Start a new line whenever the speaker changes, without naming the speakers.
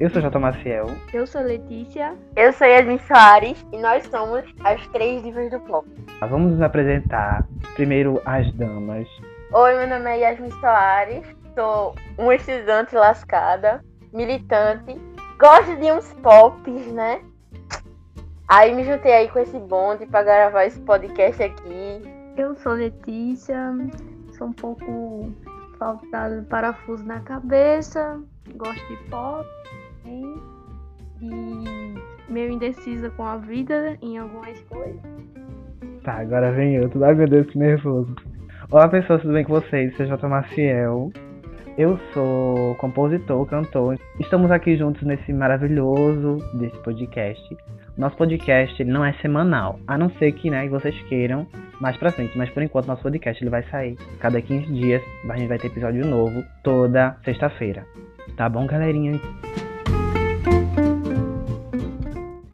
Eu sou J. Maciel.
Eu sou Letícia.
Eu sou Yasmin Soares e nós somos as três divas do pop.
Vamos nos apresentar. Primeiro, as damas.
Oi, meu nome é Yasmin Soares. Sou uma estudante lascada, militante. Gosto de uns pops, né? Aí me juntei aí com esse bonde pra gravar esse podcast aqui.
Eu sou Letícia. Sou um pouco faltado parafuso na cabeça. Gosto de pop. E meio indecisa com a vida em algumas coisas.
Tá, agora vem eu. Ai meu Deus, que nervoso. Olá pessoas, tudo bem com vocês? Sou J. Maciel. Eu sou compositor, cantor. Estamos aqui juntos nesse maravilhoso desse podcast. Nosso podcast ele não é semanal, a não ser que né, vocês queiram mais pra frente. Mas por enquanto nosso podcast ele vai sair cada 15 dias. A gente vai ter episódio novo toda sexta-feira. Tá bom, galerinha?